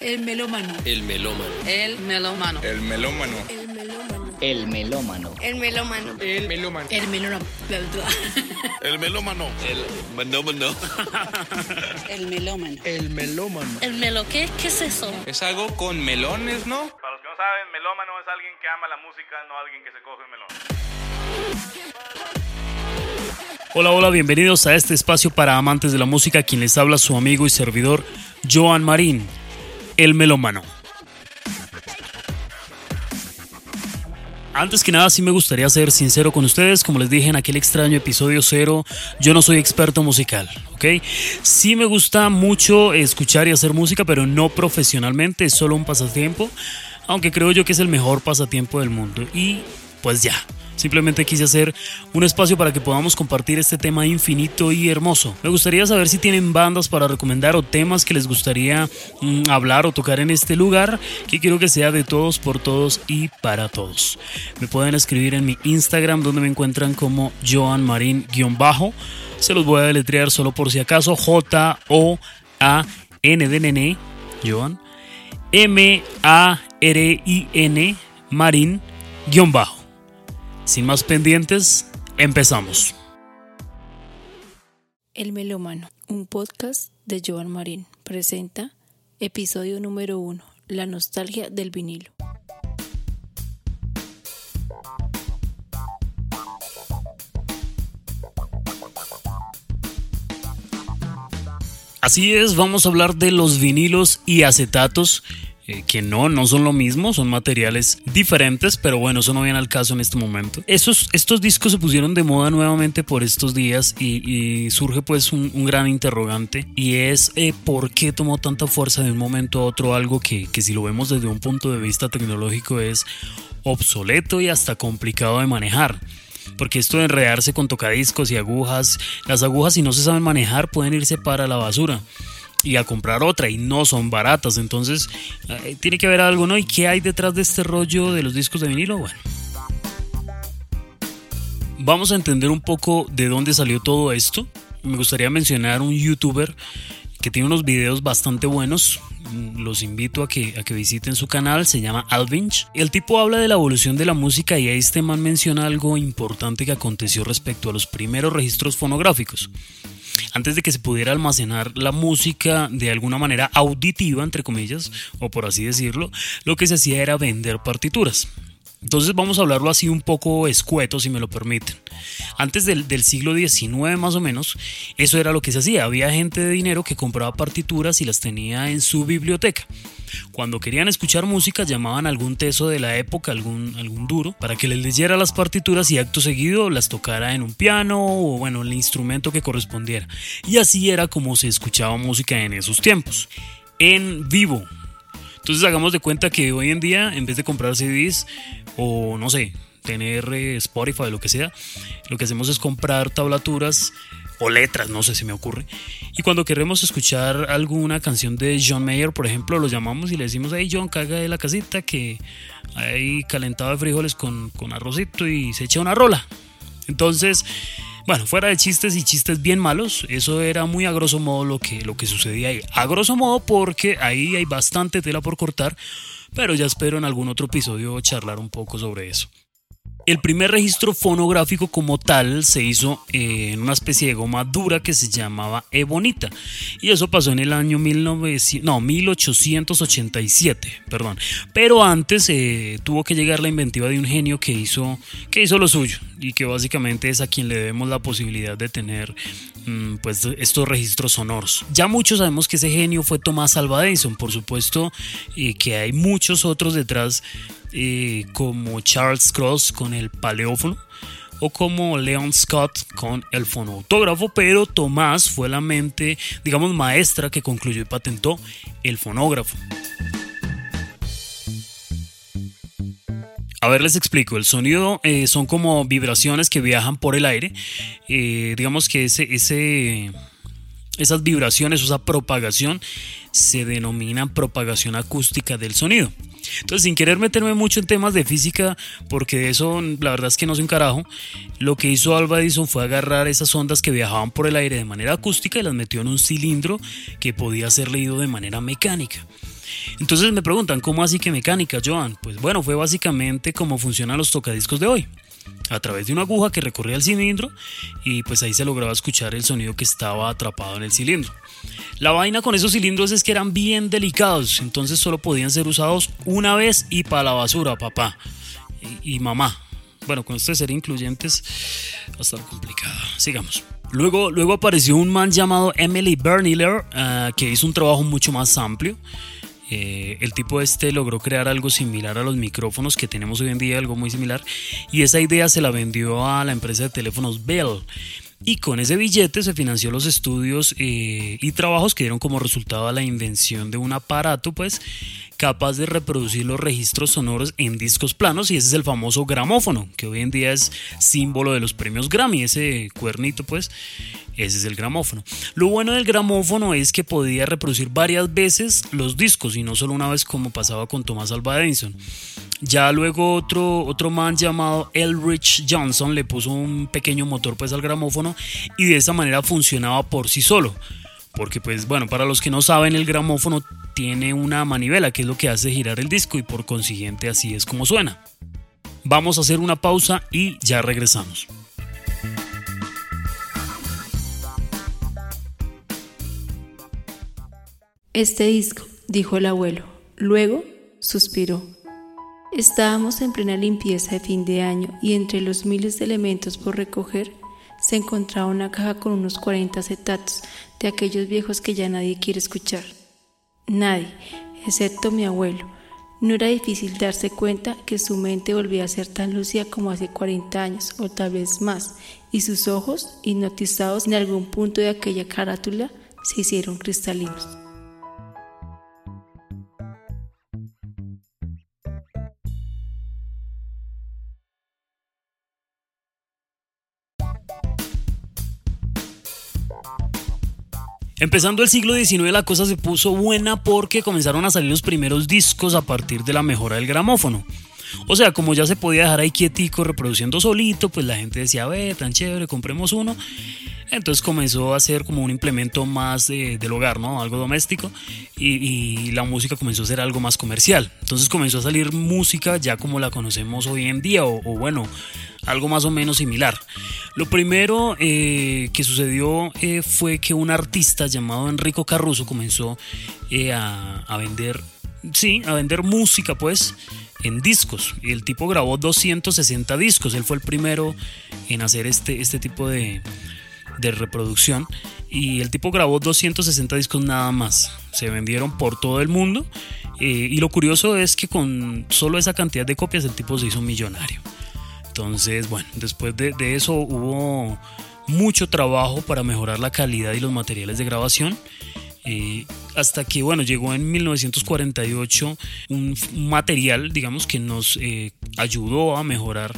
El melómano. El melómano. El melómano. El melómano. El melómano. El melómano. El melómano. El melómano. El melómano. El melómano. El melómano. El melómano. El melómano. ¿El melo qué? ¿Qué es eso? Es algo con melones, ¿no? Para los que no saben, melómano es alguien que ama la música, no alguien que se coge un melón. Hola, hola, bienvenidos a este espacio para amantes de la música, quien les habla su amigo y servidor Joan Marín, el melómano. Antes que nada, sí me gustaría ser sincero con ustedes. Como les dije en aquel extraño episodio cero, yo no soy experto musical, ¿ok? Sí me gusta mucho escuchar y hacer música, pero no profesionalmente, es solo un pasatiempo. Aunque creo yo que es el mejor pasatiempo del mundo. Y pues ya. Simplemente quise hacer un espacio para que podamos compartir este tema infinito y hermoso. Me gustaría saber si tienen bandas para recomendar o temas que les gustaría mm, hablar o tocar en este lugar, que quiero que sea de todos, por todos y para todos. Me pueden escribir en mi Instagram donde me encuentran como Joan Marín-bajo. Se los voy a deletrear solo por si acaso. J-O-A-N de nene, Joan. M-A-R-I-N, Marín-bajo. Sin más pendientes, empezamos. El Melómano, un podcast de Joan Marín, presenta episodio número uno, la nostalgia del vinilo. Así es, vamos a hablar de los vinilos y acetatos eh, que no, no son lo mismo, son materiales diferentes, pero bueno, eso no viene al caso en este momento. Estos, estos discos se pusieron de moda nuevamente por estos días y, surge pues un, un, gran interrogante y es eh, por qué tomó tanta fuerza de un momento a otro algo que, que si lo vemos desde un punto de vista tecnológico es obsoleto y hasta complicado de manejar porque esto de enredarse con tocadiscos y agujas, las agujas si no se saben manejar pueden irse para la basura y a comprar otra y no son baratas. Entonces, eh, tiene que haber algo, ¿no? ¿Y qué hay detrás de este rollo de los discos de vinilo? Bueno. Vamos a entender un poco de dónde salió todo esto. Me gustaría mencionar un youtuber que tiene unos videos bastante buenos. Los invito a que, a que visiten su canal, se llama Alvinch. El tipo habla de la evolución de la música y este man menciona algo importante que aconteció respecto a los primeros registros fonográficos antes de que se pudiera almacenar la música de alguna manera auditiva, entre comillas, o por así decirlo, lo que se hacía era vender partituras. Entonces vamos a hablarlo así un poco escueto, si me lo permiten. Antes del, siglo XIX más o menos, eso era lo que se hacía. Había gente de dinero que compraba partituras y las tenía en su biblioteca. Cuando querían escuchar música llamaban a algún teso de la época, algún, algún duro, para que les leyera las partituras y acto seguido las tocara en un piano o bueno, el instrumento que correspondiera. Y así era como se escuchaba música en esos tiempos. En vivo, entonces hagamos de cuenta que hoy en día, en vez de comprar CDs o no sé, tener Spotify o lo que sea, lo que hacemos es comprar tablaturas o letras, no sé si me ocurre. Y cuando queremos escuchar alguna canción de John Mayer, por ejemplo, lo llamamos y le decimos, hey John, caga de la casita que hay calentado de frijoles con, con arrocito y se echa una rola. Entonces, bueno, fuera de chistes y chistes bien malos, eso era muy a grosso modo lo que, lo que sucedía ahí. A grosso modo porque ahí hay bastante tela por cortar, pero ya espero en algún otro episodio charlar un poco sobre eso. El primer registro fonográfico como tal se hizo en una especie de goma dura que se llamaba Ebonita y eso pasó en el año 1900, no, 1887, perdón. Pero antes eh, tuvo que llegar la inventiva de un genio que hizo, que hizo lo suyo y que básicamente es a quien le debemos la posibilidad de tener mm, pues estos registros sonoros. Ya muchos sabemos que ese genio fue Tomás Alva Edison, por supuesto, y que hay muchos otros detrás eh, como Charles Cross con el paleófono o como Leon Scott con el fonautógrafo, pero Tomás fue la mente, digamos, maestra que concluyó y patentó el fonógrafo. A ver, les explico. El sonido eh, son como vibraciones que viajan por el aire. Eh, digamos que ese, ese, esas vibraciones, esa propagación, se denomina propagación acústica del sonido. Entonces, sin querer meterme mucho en temas de física, porque de eso la verdad es que no sé un carajo, lo que hizo Alva Edison fue agarrar esas ondas que viajaban por el aire de manera acústica y las metió en un cilindro que podía ser leído de manera mecánica. Entonces me preguntan, ¿cómo así que mecánica, Joan? Pues bueno, fue básicamente como funcionan los tocadiscos de hoy. A través de una aguja que recorría el cilindro y pues ahí se lograba escuchar el sonido que estaba atrapado en el cilindro. La vaina con esos cilindros es que eran bien delicados, entonces solo podían ser usados una vez y para la basura, papá y, mamá. Bueno, con esto de ser incluyentes va a estar complicado. Sigamos. Luego, luego apareció un man llamado Emily Berniller ah, que hizo un trabajo mucho más amplio. Eh, el tipo este logró crear algo similar a los micrófonos que tenemos hoy en día, algo muy similar, y esa idea se la vendió a la empresa de teléfonos Bell. Y con ese billete se financió los estudios eh, y trabajos que dieron como resultado la invención de un aparato, pues, capaz de reproducir los registros sonoros en discos planos y ese es el famoso gramófono, que hoy en día es símbolo de los premios Grammy, ese cuernito pues, ese es el gramófono. Lo bueno del gramófono es que podía reproducir varias veces los discos y no solo una vez como pasaba con Thomas Alva Edison. Ya luego otro, otro man llamado Elrich Johnson le puso un pequeño motor pues al gramófono y de esa manera funcionaba por sí solo. Porque pues bueno, para los que no saben, el gramófono tiene una manivela que es lo que hace girar el disco y por consiguiente así es como suena. Vamos a hacer una pausa y ya regresamos. Este disco, dijo el abuelo. Luego suspiró. Estábamos en plena limpieza de fin de año y entre los miles de elementos por recoger se encontraba una caja con unos 40 acetatos de aquellos viejos que ya nadie quiere escuchar. Nadie, excepto mi abuelo. No era difícil darse cuenta que su mente volvía a ser tan lúcida como hace 40 años o tal vez más, y sus ojos, hipnotizados en algún punto de aquella carátula, se hicieron cristalinos. Empezando el siglo XIX la cosa se puso buena porque comenzaron a salir los primeros discos a partir de la mejora del gramófono. O sea, como ya se podía dejar ahí quietico reproduciendo solito, pues la gente decía, ve, tan chévere, compremos uno. Entonces comenzó a ser como un implemento más del hogar, ¿no? Algo doméstico. Y, la música comenzó a ser algo más comercial. Entonces comenzó a salir música ya como la conocemos hoy en día, o, bueno, algo más o menos similar. Lo primero eh, que sucedió eh, fue que un artista llamado Enrico Caruso comenzó eh, a, a vender, sí, a vender música, pues en discos. Y el tipo grabó 260 discos. Él fue el primero en hacer este, este tipo de, de reproducción. Y el tipo grabó 260 discos nada más. Se vendieron por todo el mundo. Eh, y lo curioso es que con solo esa cantidad de copias el tipo se hizo millonario. Entonces, bueno, después de, de eso hubo mucho trabajo para mejorar la calidad y los materiales de grabación. Eh, hasta que bueno llegó en 1948 un material digamos que nos eh, ayudó a mejorar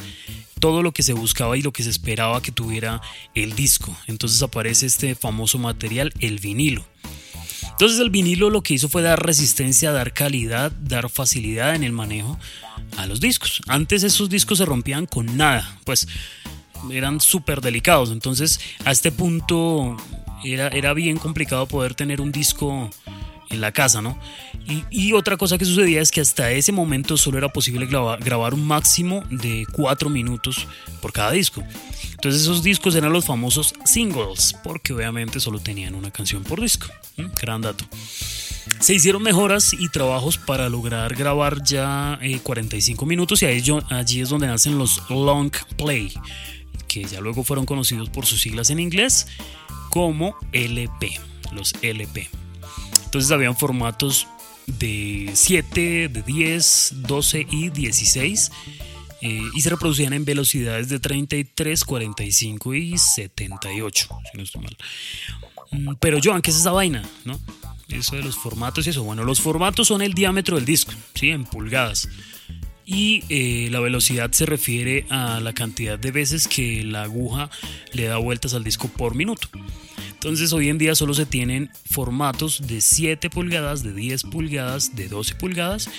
todo lo que se buscaba y lo que se esperaba que tuviera el disco. Entonces aparece este famoso material el vinilo. Entonces el vinilo lo que hizo fue dar resistencia dar calidad dar facilidad en el manejo a los discos. Antes esos discos se rompían con nada pues eran súper delicados. Entonces a este punto era, bien complicado poder tener un disco en la casa, ¿no? Y, otra cosa que sucedía es que hasta ese momento solo era posible grabar, un máximo de cuatro minutos por cada disco. Entonces esos discos eran los famosos singles, porque obviamente solo tenían una canción por disco. Gran dato. Se hicieron mejoras y trabajos para lograr grabar ya 45 eh, minutos y allí es donde nacen los long play, que ya luego fueron conocidos por sus siglas en inglés como LP, los LP. Entonces habían formatos de 7, de 10, 12 y 16 eh, y se reproducían en velocidades de 33, 45 y 78, si no estoy mal. Mm, pero Joan, ¿qué es esa vaina? ¿No? Eso de los formatos y eso. Bueno, los formatos son el diámetro del disco, ¿sí? En pulgadas. Y eh, la velocidad se refiere a la cantidad de veces que la aguja le da vueltas al disco por minuto. Entonces hoy en día solo se tienen formatos de 7 pulgadas, de 10 pulgadas, de 12 pulgadas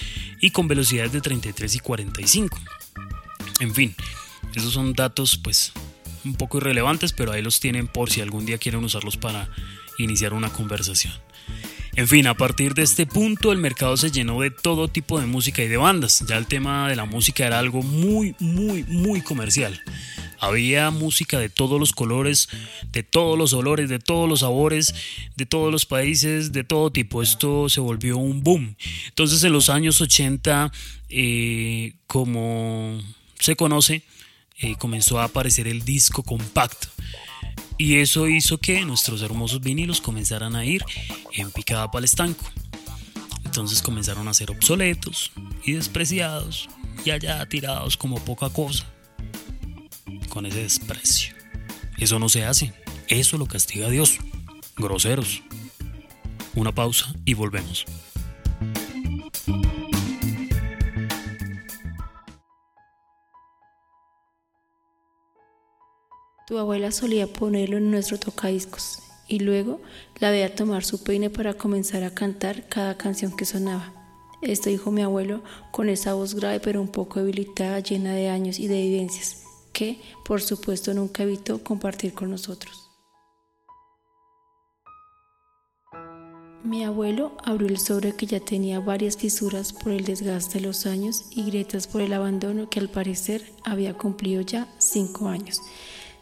y con velocidades de 33 y 45. En fin, esos son datos pues un poco irrelevantes, pero ahí los tienen por si algún día quieren usarlos para iniciar una conversación. En fin, a partir de este punto el mercado se llenó de todo tipo de música y de bandas. Ya el tema de la música era algo muy, muy, muy comercial. Había música de todos los colores, de todos los olores, de todos los sabores, de todos los países, de todo tipo. Esto se volvió un boom. Entonces en los años 80, eh, como se conoce, eh, comenzó a aparecer el disco compacto. Y eso hizo que nuestros hermosos vinilos comenzaran a ir en picada para estanco. Entonces comenzaron a ser obsoletos y despreciados y allá tirados como poca cosa. Con ese desprecio. Eso no se hace. Eso lo castiga Dios. Groseros. Una pausa y volvemos. Tu abuela solía ponerlo en nuestro tocadiscos y luego la veía tomar su peine para comenzar a cantar cada canción que sonaba. Esto dijo mi abuelo con esa voz grave pero un poco debilitada, llena de años y de evidencias, que por supuesto nunca evitó compartir con nosotros. Mi abuelo abrió el sobre que ya tenía varias fisuras por el desgaste de los años y grietas por el abandono que al parecer había cumplido ya cinco años.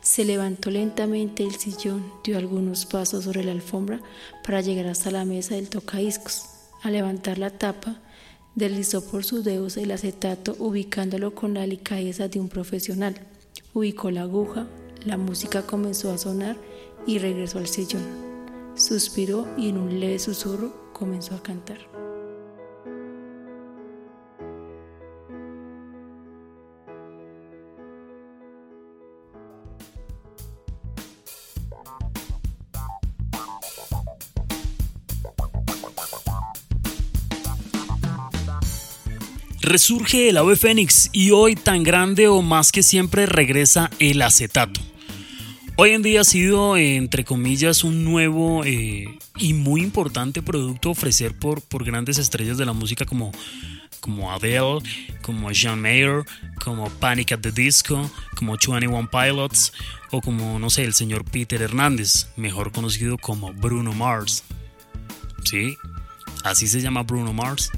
Se levantó lentamente el sillón, dio algunos pasos sobre la alfombra para llegar hasta la mesa del tocadiscos. Al levantar la tapa, deslizó por sus dedos el acetato ubicándolo con la delicadeza de un profesional. Ubicó la aguja, la música comenzó a sonar y regresó al sillón. Suspiró y en un leve susurro comenzó a cantar. Resurge el ave fénix y hoy tan grande o más que siempre regresa el acetato. Hoy en día ha sido, entre comillas, un nuevo eh, y muy importante producto ofrecer por, por grandes estrellas de la música como, como Adele, como John Mayer, como Panic at the Disco, como 21 Pilots o como, no sé, el señor Peter Hernández, mejor conocido como Bruno Mars. ¿Sí? Así se llama Bruno Mars.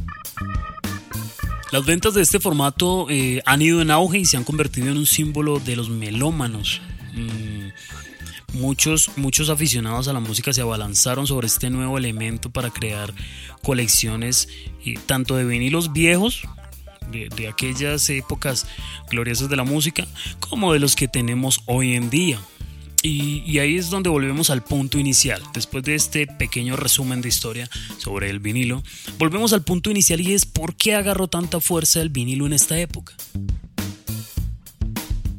Las ventas de este formato eh, han ido en auge y se han convertido en un símbolo de los melómanos. Mm, muchos, muchos aficionados a la música se abalanzaron sobre este nuevo elemento para crear colecciones eh, tanto de vinilos viejos, de, de aquellas épocas gloriosas de la música, como de los que tenemos hoy en día. Y, ahí es donde volvemos al punto inicial. Después de este pequeño resumen de historia sobre el vinilo, volvemos al punto inicial y es por qué agarró tanta fuerza el vinilo en esta época.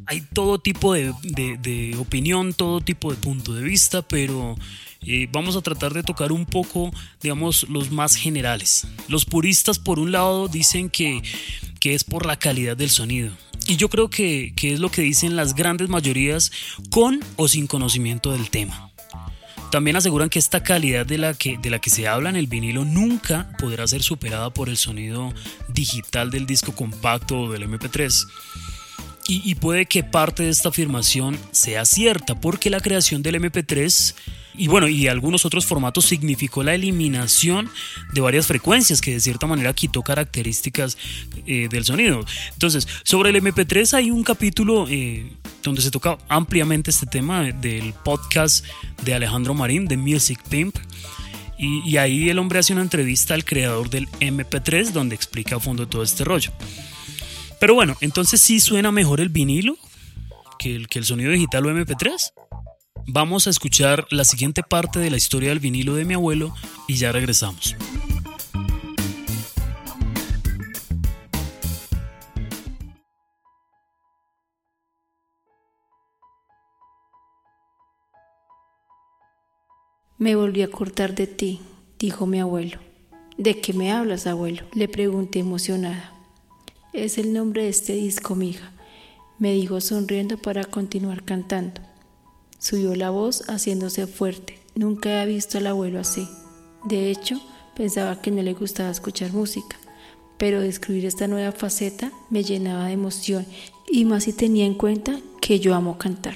Hay todo tipo de, opinión, todo tipo de punto de vista, pero eh, vamos a tratar de tocar un poco, digamos, los más generales. Los puristas, por un lado, dicen que, que es por la calidad del sonido y yo creo que, es lo que dicen las grandes mayorías con o sin conocimiento del tema. También aseguran que esta calidad de la que, de la que se habla en el vinilo nunca podrá ser superada por el sonido digital del disco compacto o del MP3. Y, puede que parte de esta afirmación sea cierta, porque la creación del MP3 y bueno, y algunos otros formatos significó la eliminación de varias frecuencias que de cierta manera quitó características eh, del sonido. Entonces, sobre el MP3 hay un capítulo eh, donde se toca ampliamente este tema del podcast de Alejandro Marín, de Music Pimp. Y, y ahí el hombre hace una entrevista al creador del MP3 donde explica a fondo todo este rollo. Pero bueno, entonces sí suena mejor el vinilo que el, que el sonido digital o MP3. Vamos a escuchar la siguiente parte de la historia del vinilo de mi abuelo y ya regresamos. Me volví a cortar de ti, dijo mi abuelo. ¿De qué me hablas, abuelo? Le pregunté emocionada. Es el nombre de este disco, mija, me dijo sonriendo para continuar cantando. Subió la voz haciéndose fuerte. Nunca había visto al abuelo así. De hecho, pensaba que no le gustaba escuchar música, pero descubrir esta nueva faceta me llenaba de emoción y más si tenía en cuenta que yo amo cantar.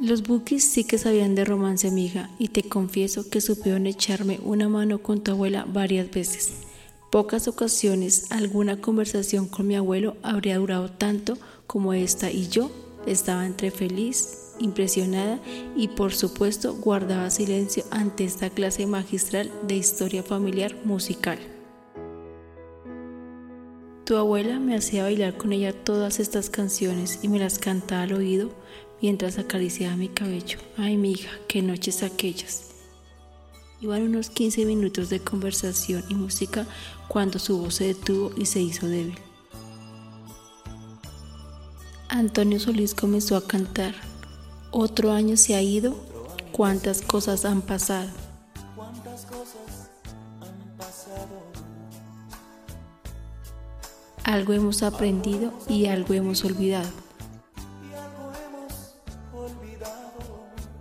Los bookies sí que sabían de romance, amiga, y te confieso que supieron echarme una mano con tu abuela varias veces. Pocas ocasiones alguna conversación con mi abuelo habría durado tanto como esta y yo estaba entre feliz, impresionada y por supuesto guardaba silencio ante esta clase magistral de historia familiar musical. Tu abuela me hacía bailar con ella todas estas canciones y me las cantaba al oído mientras acariciaba mi cabello. Ay, mi hija, qué noches aquellas. Iban unos 15 minutos de conversación y música cuando su voz se detuvo y se hizo débil. Antonio Solís comenzó a cantar. Otro año se ha ido, cuántas cosas han pasado. Algo hemos aprendido y algo hemos olvidado.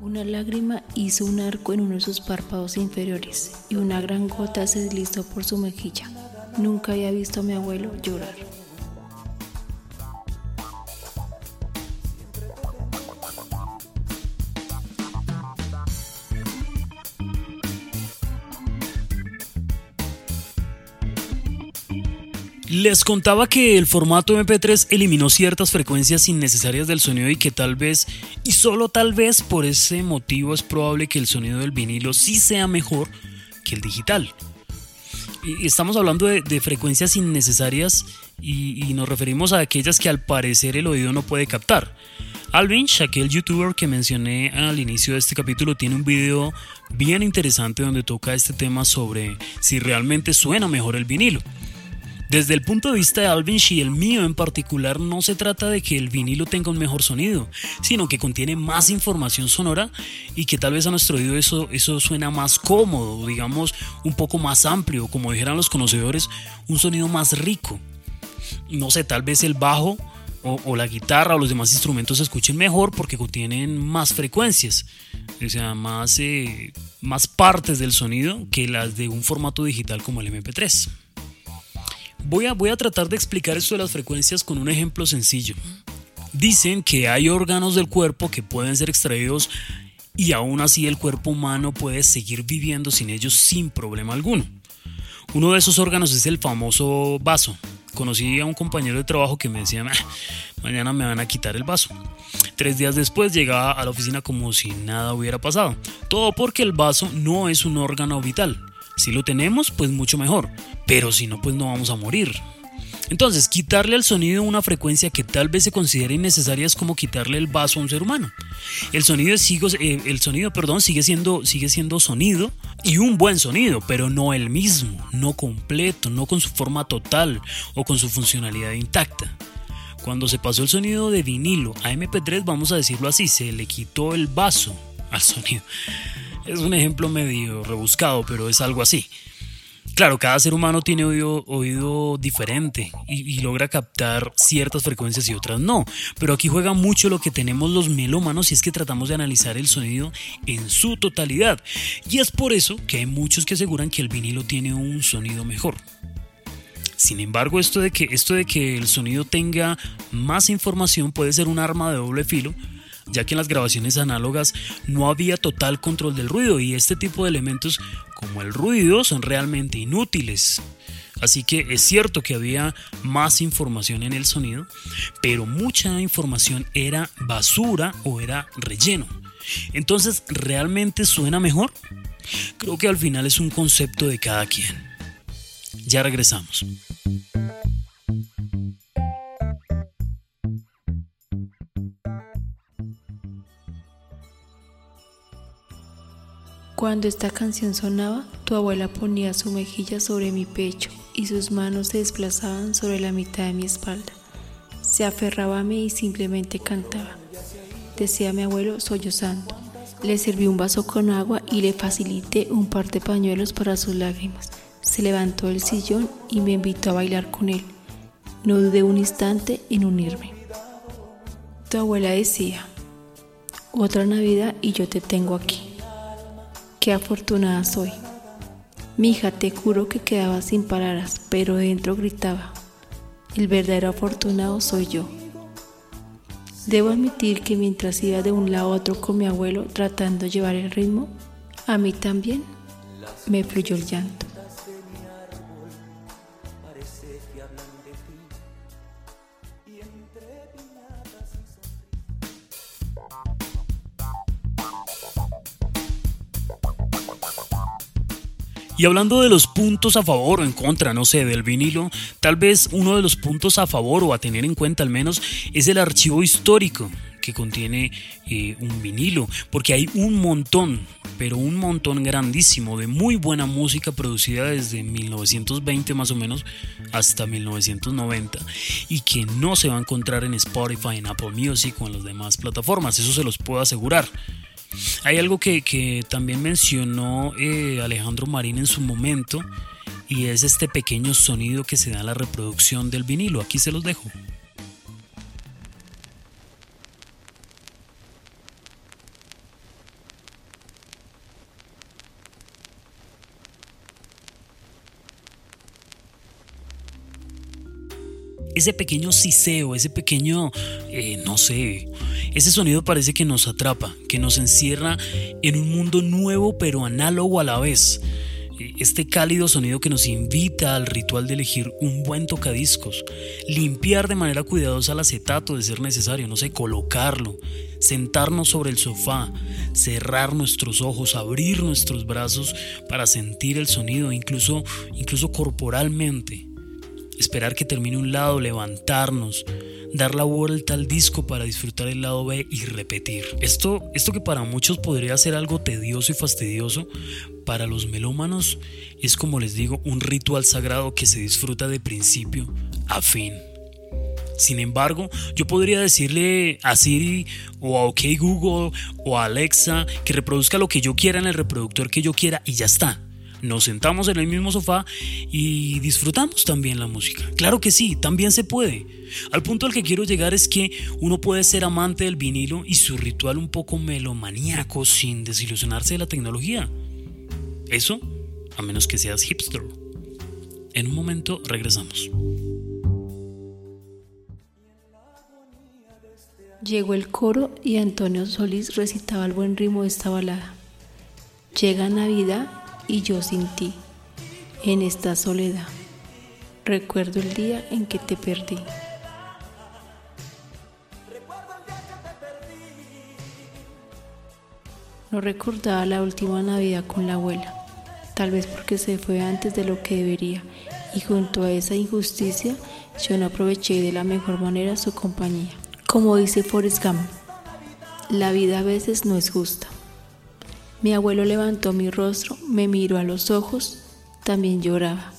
Una lágrima hizo un arco en uno de sus párpados inferiores y una gran gota se deslizó por su mejilla. Nunca había visto a mi abuelo llorar. Les contaba que el formato MP3 eliminó ciertas frecuencias innecesarias del sonido y que tal vez, y solo tal vez por ese motivo es probable que el sonido del vinilo sí sea mejor que el digital. Estamos hablando de, frecuencias innecesarias y, y, nos referimos a aquellas que al parecer el oído no puede captar. Alvin, aquel youtuber que mencioné al inicio de este capítulo, tiene un video bien interesante donde toca este tema sobre si realmente suena mejor el vinilo. Desde el punto de vista de Alvin y el mío en particular, no se trata de que el vinilo tenga un mejor sonido, sino que contiene más información sonora y que tal vez a nuestro oído eso, eso suena más cómodo, digamos un poco más amplio, como dijeran los conocedores, un sonido más rico. No sé, tal vez el bajo o, la guitarra o los demás instrumentos se escuchen mejor porque contienen más frecuencias, o sea, más, eh, más partes del sonido que las de un formato digital como el MP3. Voy a, voy a tratar de explicar esto de las frecuencias con un ejemplo sencillo. Dicen que hay órganos del cuerpo que pueden ser extraídos y aún así el cuerpo humano puede seguir viviendo sin ellos sin problema alguno. Uno de esos órganos es el famoso vaso. Conocí a un compañero de trabajo que me decía, mañana me van a quitar el vaso. Tres días después llegaba a la oficina como si nada hubiera pasado. Todo porque el vaso no es un órgano vital. Si lo tenemos, pues mucho mejor, pero si no, pues no vamos a morir. Entonces, quitarle al sonido una frecuencia que tal vez se considere innecesaria es como quitarle el vaso a un ser humano. El sonido, sigue, eh, el sonido perdón, sigue, siendo, sigue siendo sonido y un buen sonido, pero no el mismo, no completo, no con su forma total o con su funcionalidad intacta. Cuando se pasó el sonido de vinilo a MP3, vamos a decirlo así, se le quitó el vaso al sonido. Es un ejemplo medio rebuscado, pero es algo así. Claro, cada ser humano tiene oído, diferente y, logra captar ciertas frecuencias y otras no. Pero aquí juega mucho lo que tenemos los melómanos y es que tratamos de analizar el sonido en su totalidad. Y es por eso que hay muchos que aseguran que el vinilo tiene un sonido mejor. Sin embargo, esto de que, esto de que el sonido tenga más información puede ser un arma de doble filo ya que en las grabaciones análogas no había total control del ruido y este tipo de elementos como el ruido son realmente inútiles. Así que es cierto que había más información en el sonido, pero mucha información era basura o era relleno. Entonces, ¿realmente suena mejor? Creo que al final es un concepto de cada quien. Ya regresamos. Cuando esta canción sonaba, tu abuela ponía su mejilla sobre mi pecho y sus manos se desplazaban sobre la mitad de mi espalda. Se aferraba a mí y simplemente cantaba. Decía mi abuelo sollozando. Le serví un vaso con agua y le facilité un par de pañuelos para sus lágrimas. Se levantó del sillón y me invitó a bailar con él. No dudé un instante en unirme. Tu abuela decía, otra Navidad y yo te tengo aquí. Qué afortunada soy. Mi hija, te juro que quedaba sin palabras, pero dentro gritaba, el verdadero afortunado soy yo. Debo admitir que mientras iba de un lado a otro con mi abuelo tratando de llevar el ritmo, a mí también me fluyó el llanto. Y hablando de los puntos a favor o en contra, no sé, del vinilo, tal vez uno de los puntos a favor o a tener en cuenta al menos es el archivo histórico que contiene eh, un vinilo, porque hay un montón, pero un montón grandísimo de muy buena música producida desde 1920 más o menos hasta 1990 y que no se va a encontrar en Spotify, en Apple Music o en las demás plataformas, eso se los puedo asegurar. Hay algo que, también mencionó eh, Alejandro Marín en su momento y es este pequeño sonido que se da en la reproducción del vinilo. Aquí se los dejo. Ese pequeño siseo, ese pequeño, eh, no sé, ese sonido parece que nos atrapa, que nos encierra en un mundo nuevo pero análogo a la vez. Este cálido sonido que nos invita al ritual de elegir un buen tocadiscos, limpiar de manera cuidadosa el acetato de ser necesario, no sé, colocarlo, sentarnos sobre el sofá, cerrar nuestros ojos, abrir nuestros brazos para sentir el sonido, incluso, incluso corporalmente esperar que termine un lado, levantarnos, dar la vuelta al disco para disfrutar el lado B y repetir. Esto, esto que para muchos podría ser algo tedioso y fastidioso, para los melómanos es como les digo un ritual sagrado que se disfruta de principio a fin. Sin embargo, yo podría decirle a Siri o a OK Google o a Alexa que reproduzca lo que yo quiera en el reproductor que yo quiera y ya está nos sentamos en el mismo sofá y disfrutamos también la música. Claro que sí, también se puede. Al punto al que quiero llegar es que uno puede ser amante del vinilo y su ritual un poco melomaníaco sin desilusionarse de la tecnología. Eso, a menos que seas hipster. En un momento regresamos. Llegó el coro y Antonio Solís recitaba el buen ritmo de esta balada. Llega Navidad y yo sin ti, en esta soledad. Recuerdo el día en que te perdí. No recordaba la última Navidad con la abuela, tal vez porque se fue antes de lo que debería y junto a esa injusticia yo no aproveché de la mejor manera su compañía. Como dice Forrest Gump, la vida a veces no es justa. Mi abuelo levantó mi rostro, me miró a los ojos, también lloraba.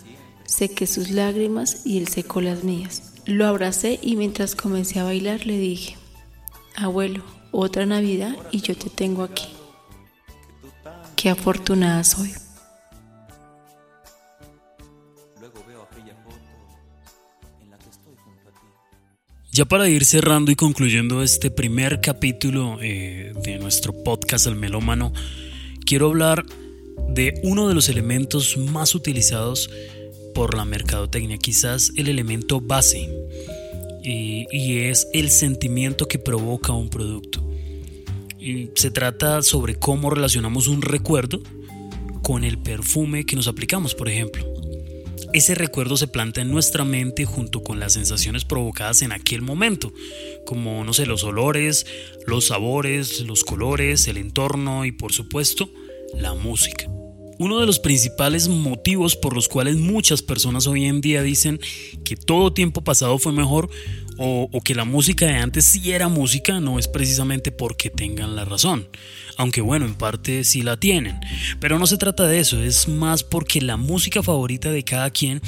Sequé sus lágrimas y él secó las mías. Lo abracé y mientras comencé a bailar le dije, abuelo, otra Navidad y yo te tengo aquí. Qué afortunada soy. Ya para ir cerrando y concluyendo este primer capítulo eh, de nuestro podcast El Melómano, quiero hablar de uno de los elementos más utilizados por la mercadotecnia, quizás el elemento base, y, es el sentimiento que provoca un producto. Se trata sobre cómo relacionamos un recuerdo con el perfume que nos aplicamos, por ejemplo. Ese recuerdo se planta en nuestra mente junto con las sensaciones provocadas en aquel momento, como, no sé, los olores, los sabores, los colores, el entorno y, por supuesto, la música. Uno de los principales motivos por los cuales muchas personas hoy en día dicen que todo tiempo pasado fue mejor o, que la música de antes sí era música no es precisamente porque tengan la razón, aunque bueno, en parte sí la tienen, pero no se trata de eso, es más porque la música favorita de cada quien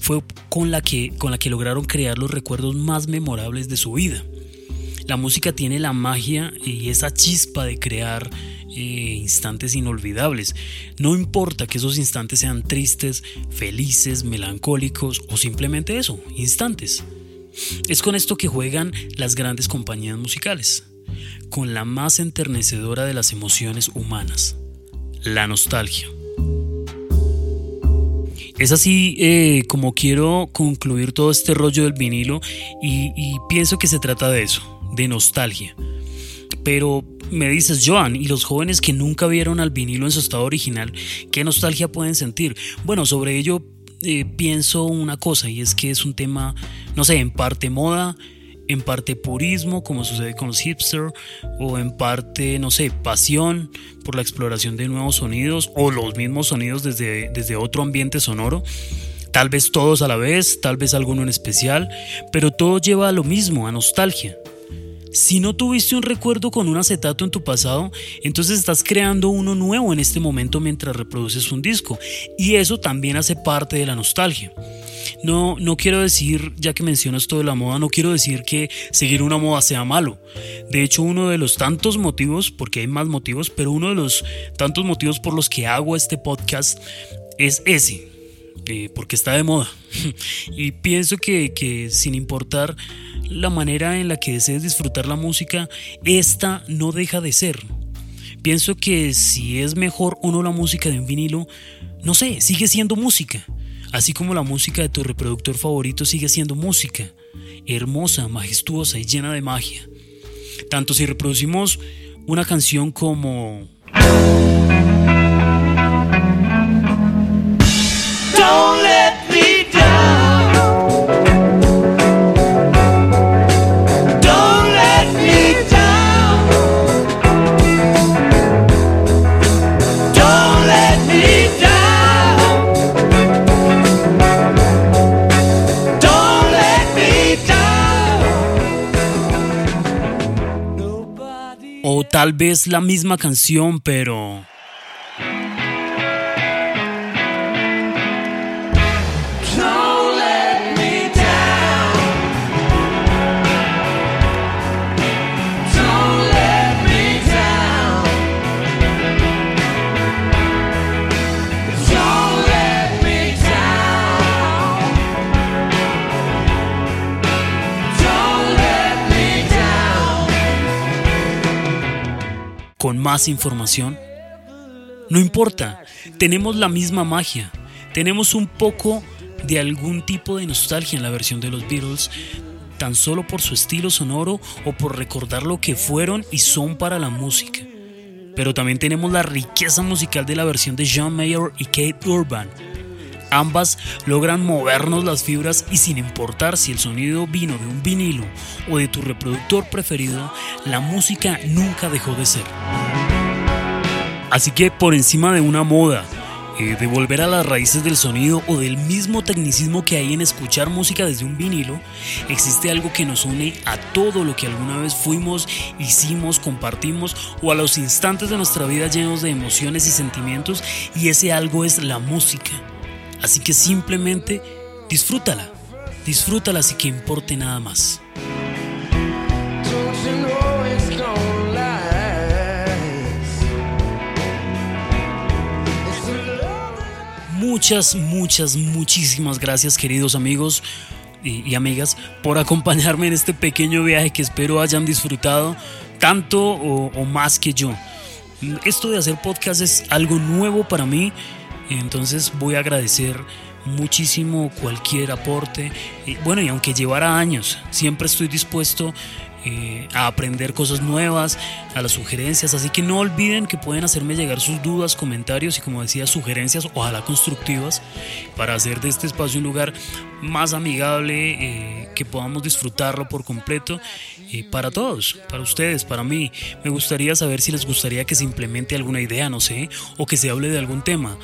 fue con la que, con la que lograron crear los recuerdos más memorables de su vida. La música tiene la magia y esa chispa de crear eh, instantes inolvidables. No importa que esos instantes sean tristes, felices, melancólicos o simplemente eso, instantes. Es con esto que juegan las grandes compañías musicales, con la más enternecedora de las emociones humanas, la nostalgia. Es así eh, como quiero concluir todo este rollo del vinilo y, y pienso que se trata de eso, de nostalgia. Pero me dices, Joan, ¿y los jóvenes que nunca vieron al vinilo en su estado original, qué nostalgia pueden sentir? Bueno, sobre ello eh, pienso una cosa y es que es un tema, no sé, en parte moda, en parte purismo, como sucede con los hipster, o en parte, no sé, pasión por la exploración de nuevos sonidos o los mismos sonidos desde, desde otro ambiente sonoro. Tal vez todos a la vez, tal vez alguno en especial, pero todo lleva a lo mismo, a nostalgia. Si no tuviste un recuerdo con un acetato en tu pasado, entonces estás creando uno nuevo en este momento mientras reproduces un disco. Y eso también hace parte de la nostalgia. No, no quiero decir, ya que mencionas todo de la moda, no quiero decir que seguir una moda sea malo. De hecho, uno de los tantos motivos, porque hay más motivos, pero uno de los tantos motivos por los que hago este podcast es ese, eh, porque está de moda. y pienso que, que sin importar la manera en la que desees disfrutar la música, esta no deja de ser. Pienso que si es mejor o no la música de un vinilo, no sé, sigue siendo música. Así como la música de tu reproductor favorito sigue siendo música, hermosa, majestuosa y llena de magia. Tanto si reproducimos una canción como... tal vez la misma canción, pero... más información? No importa, tenemos la misma magia, tenemos un poco de algún tipo de nostalgia en la versión de los Beatles, tan solo por su estilo sonoro o por recordar lo que fueron y son para la música. Pero también tenemos la riqueza musical de la versión de John Mayer y Kate Urban. Ambas logran movernos las fibras y sin importar si el sonido vino de un vinilo o de tu reproductor preferido, la música nunca dejó de ser. Así que por encima de una moda, eh, de volver a las raíces del sonido o del mismo tecnicismo que hay en escuchar música desde un vinilo, existe algo que nos une a todo lo que alguna vez fuimos, hicimos, compartimos o a los instantes de nuestra vida llenos de emociones y sentimientos y ese algo es la música. Así que simplemente disfrútala, disfrútala así que importe nada más. Muchas, muchas, muchísimas gracias queridos amigos y, amigas por acompañarme en este pequeño viaje que espero hayan disfrutado tanto o, o más que yo. Esto de hacer podcast es algo nuevo para mí, entonces voy a agradecer muchísimo cualquier aporte. bueno, y aunque llevara años, siempre estoy dispuesto eh, a aprender cosas nuevas, a las sugerencias. Así que no olviden que pueden hacerme llegar sus dudas, comentarios y como decía, sugerencias, ojalá constructivas, para hacer de este espacio un lugar más amigable, eh, que podamos disfrutarlo por completo eh, para todos, para ustedes, para mí. Me gustaría saber si les gustaría que se implemente alguna idea, no sé, o que se hable de algún tema.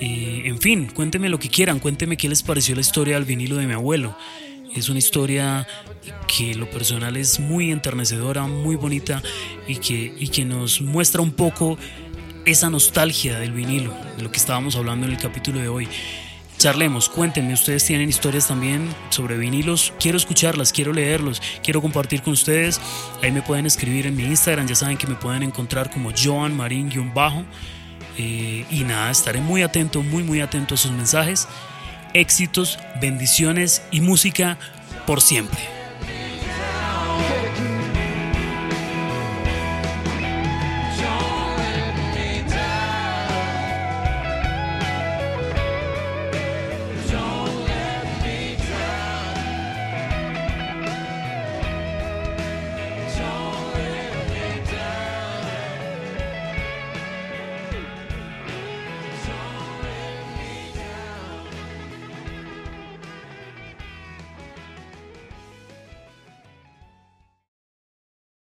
en fin, cuéntenme lo que quieran, cuéntenme qué les pareció la historia del vinilo de mi abuelo. Es una historia que lo personal es muy enternecedora, muy bonita y que, y que nos muestra un poco esa nostalgia del vinilo, de lo que estábamos hablando en el capítulo de hoy. Charlemos, cuéntenme, ustedes tienen historias también sobre vinilos, quiero escucharlas, quiero leerlos, quiero compartir con ustedes. Ahí me pueden escribir en mi Instagram, ya saben que me pueden encontrar como Joan Marín-bajo. Eh, y nada, estaré muy atento, muy, muy atento a sus mensajes éxitos, bendiciones y música por siempre.